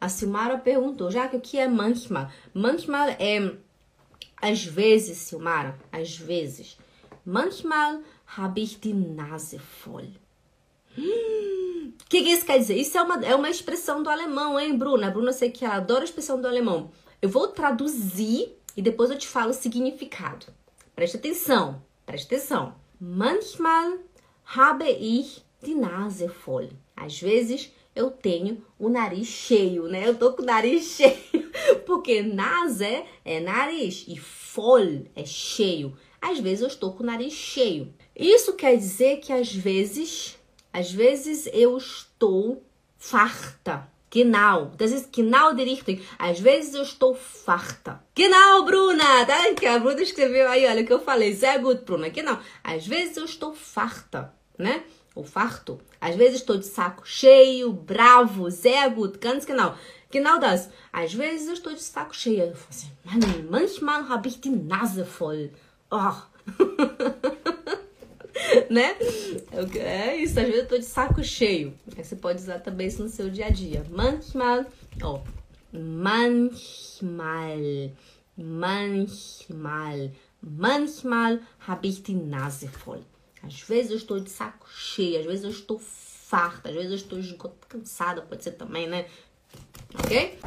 A Silmara perguntou, já que o que é manchmal? Manchmal é às vezes, Silmara, às vezes. Manchmal habe ich die Nase voll. Hum, que, que isso quer dizer? Isso é uma, é uma expressão do alemão, hein, Bruna? Bruna, eu sei que adora a expressão do alemão. Eu vou traduzir e depois eu te falo o significado. Preste atenção, preste atenção. Manchmal habe ich die Nase voll. Às vezes eu tenho o nariz cheio, né? Eu tô com o nariz cheio, porque nase é nariz e voll é cheio. Às vezes eu estou com o nariz cheio. Isso quer dizer que às vezes, às vezes eu estou farta. Genau, das ist genau die Richtung. Às vezes eu estou farta. Genau, Bruna! Tá? Que a Bruna escreveu aí, olha o que eu falei. Sehr gut, Bruna. Genau. Às vezes eu estou farta, né? Ou farto. Às vezes estou de saco cheio, bravo, sehr gut, ganz genau. Genau das. Às vezes eu estou de saco cheio. Assim, Mann, manchmal habe ich die Nase voll. Oh. né? É isso, às vezes eu de saco cheio. Você pode usar também isso no seu dia a dia. Manchmal, ó, manchmal, manchmal, manchmal habe ich die Nase voll. Às vezes eu estou de saco cheio, às vezes eu estou farta, às vezes eu estou cansada, pode ser também, né? Ok?